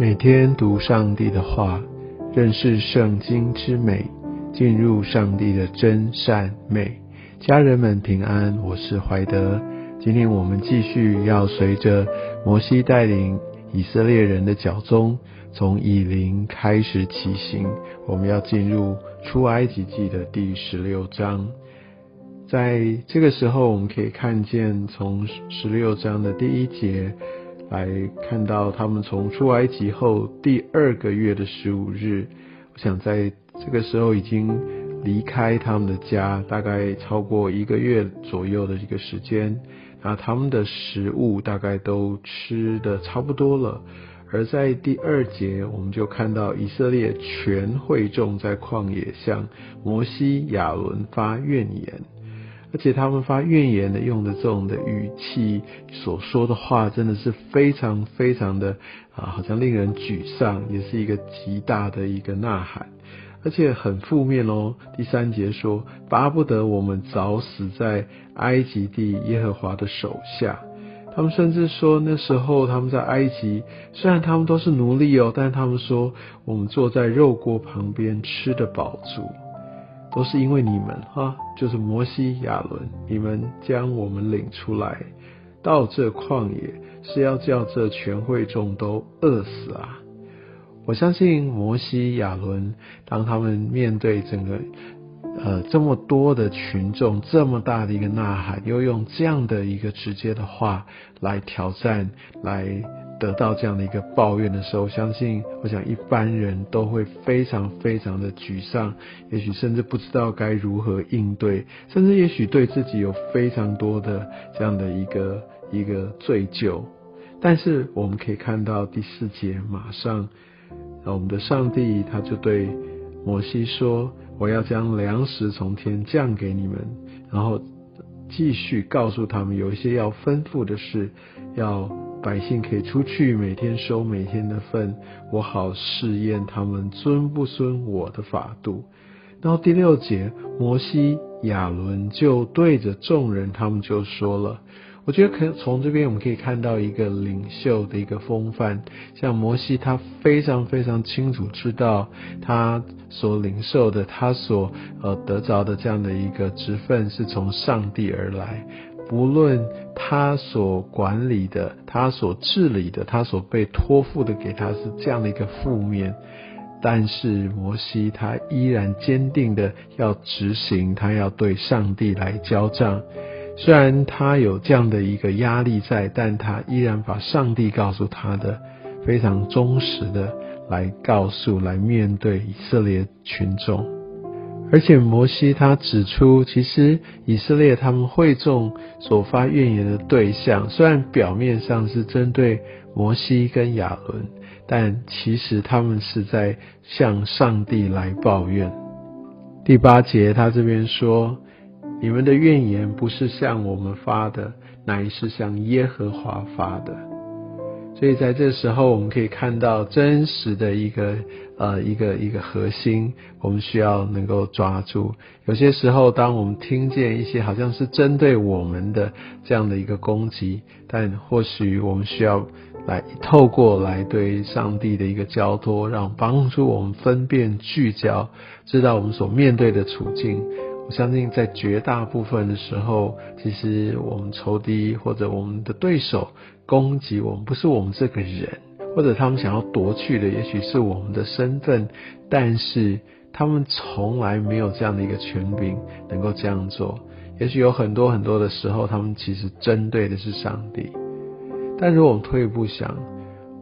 每天读上帝的话，认识圣经之美，进入上帝的真善美。家人们平安，我是怀德。今天我们继续要随着摩西带领以色列人的脚踪，从以林开始起行。我们要进入出埃及记的第十六章。在这个时候，我们可以看见从十六章的第一节。来看到他们从出埃及后第二个月的十五日，我想在这个时候已经离开他们的家，大概超过一个月左右的一个时间。那他们的食物大概都吃的差不多了。而在第二节，我们就看到以色列全会众在旷野向摩西、亚伦发怨言。而且他们发怨言的用的这种的语气所说的话，真的是非常非常的啊，好像令人沮丧，也是一个极大的一个呐喊，而且很负面哦。第三节说，巴不得我们早死在埃及地耶和华的手下。他们甚至说，那时候他们在埃及，虽然他们都是奴隶哦，但他们说，我们坐在肉锅旁边吃的饱足。都是因为你们哈，就是摩西、亚伦，你们将我们领出来到这旷野，是要叫这全会众都饿死啊！我相信摩西、亚伦，当他们面对整个。呃，这么多的群众，这么大的一个呐喊，又用这样的一个直接的话来挑战，来得到这样的一个抱怨的时候，相信我想一般人都会非常非常的沮丧，也许甚至不知道该如何应对，甚至也许对自己有非常多的这样的一个一个罪疚。但是我们可以看到第四节，马上我们的上帝他就对摩西说。我要将粮食从天降给你们，然后继续告诉他们有一些要吩咐的事，要百姓可以出去每天收每天的份，我好试验他们遵不遵我的法度。然后第六节，摩西亚伦就对着众人，他们就说了。我觉得可从这边我们可以看到一个领袖的一个风范，像摩西，他非常非常清楚知道他所领受的，他所呃得着的这样的一个职分是从上帝而来，不论他所管理的、他所治理的、他所被托付的给他是这样的一个负面，但是摩西他依然坚定的要执行，他要对上帝来交账。虽然他有这样的一个压力在，但他依然把上帝告诉他的非常忠实的来告诉、来面对以色列群众。而且摩西他指出，其实以色列他们会众所发怨言的对象，虽然表面上是针对摩西跟亚伦，但其实他们是在向上帝来抱怨。第八节他这边说。你们的怨言不是向我们发的，乃是向耶和华发的。所以在这时候，我们可以看到真实的一个呃一个一个核心，我们需要能够抓住。有些时候，当我们听见一些好像是针对我们的这样的一个攻击，但或许我们需要来透过来对上帝的一个交托，让帮助我们分辨聚焦，知道我们所面对的处境。我相信，在绝大部分的时候，其实我们仇敌或者我们的对手攻击我们，不是我们这个人，或者他们想要夺去的，也许是我们的身份，但是他们从来没有这样的一个权柄能够这样做。也许有很多很多的时候，他们其实针对的是上帝。但如果我们退一步想，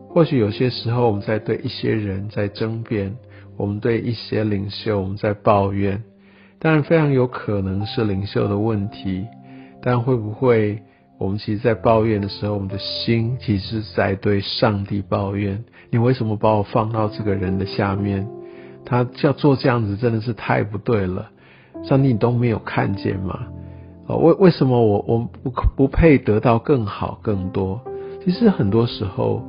或许有些时候我们在对一些人在争辩，我们对一些领袖我们在抱怨。当然，非常有可能是领袖的问题，但会不会我们其实，在抱怨的时候，我们的心其实在对上帝抱怨：你为什么把我放到这个人的下面？他要做这样子，真的是太不对了。上帝，你都没有看见吗？哦，为为什么我我不不配得到更好更多？其实很多时候，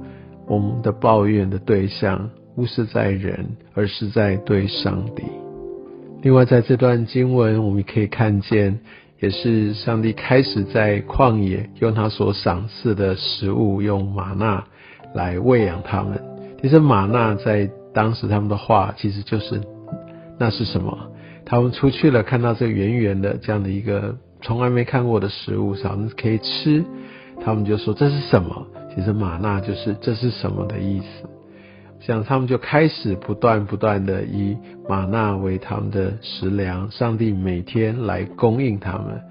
我们的抱怨的对象不是在人，而是在对上帝。另外，在这段经文，我们可以看见，也是上帝开始在旷野用他所赏赐的食物，用玛纳来喂养他们。其实玛纳在当时他们的话，其实就是那是什么？他们出去了，看到这圆圆的这样的一个从来没看过的食物，好像可以吃，他们就说这是什么？其实玛纳就是这是什么的意思。像他们就开始不断不断的以玛纳为他们的食粮，上帝每天来供应他们，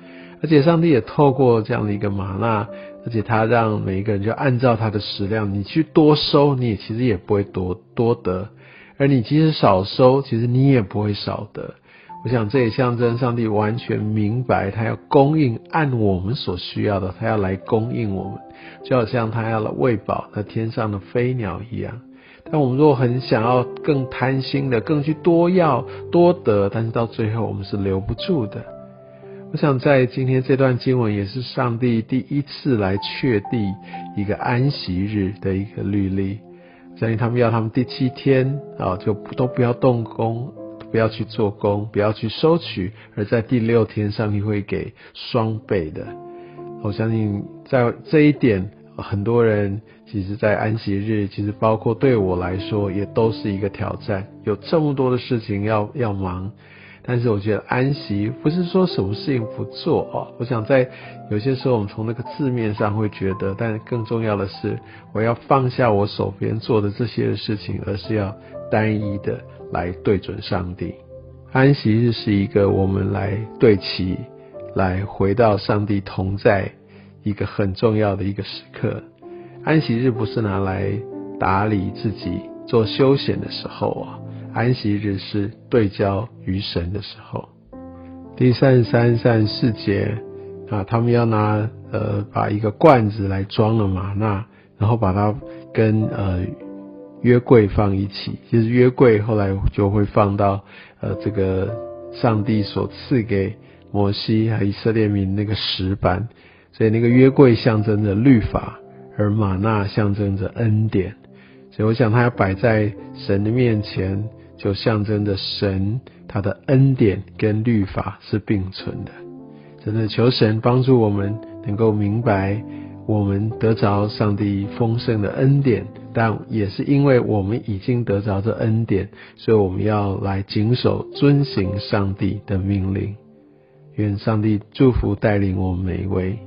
而且上帝也透过这样的一个玛纳，而且他让每一个人就按照他的食量，你去多收，你也其实也不会多多得，而你即使少收，其实你也不会少得。我想这也象征上帝完全明白，他要供应按我们所需要的，他要来供应我们，就好像他要喂饱那天上的飞鸟一样。但我们如果很想要更贪心的，更去多要多得，但是到最后我们是留不住的。我想在今天这段经文，也是上帝第一次来确定一个安息日的一个律例。相信他们要他们第七天啊，就都不要动工。不要去做工，不要去收取，而在第六天，上帝会给双倍的。我相信在这一点，很多人其实，在安息日，其实包括对我来说，也都是一个挑战。有这么多的事情要要忙，但是我觉得安息不是说什么事情不做哦。我想在有些时候，我们从那个字面上会觉得，但更重要的是，我要放下我手边做的这些事情，而是要单一的。来对准上帝，安息日是一个我们来对齐，来回到上帝同在一个很重要的一个时刻。安息日不是拿来打理自己做休闲的时候啊，安息日是对焦于神的时候。第三十三、三十四节啊，他们要拿呃把一个罐子来装了玛纳，然后把它跟呃。约柜放一起，其实约柜后来就会放到呃这个上帝所赐给摩西和以色列民那个石板，所以那个约柜象征着律法，而玛纳象征着恩典，所以我想它要摆在神的面前，就象征着神他的恩典跟律法是并存的。真的求神帮助我们能够明白。我们得着上帝丰盛的恩典，但也是因为我们已经得着这恩典，所以我们要来谨守遵行上帝的命令。愿上帝祝福带领我们每一位。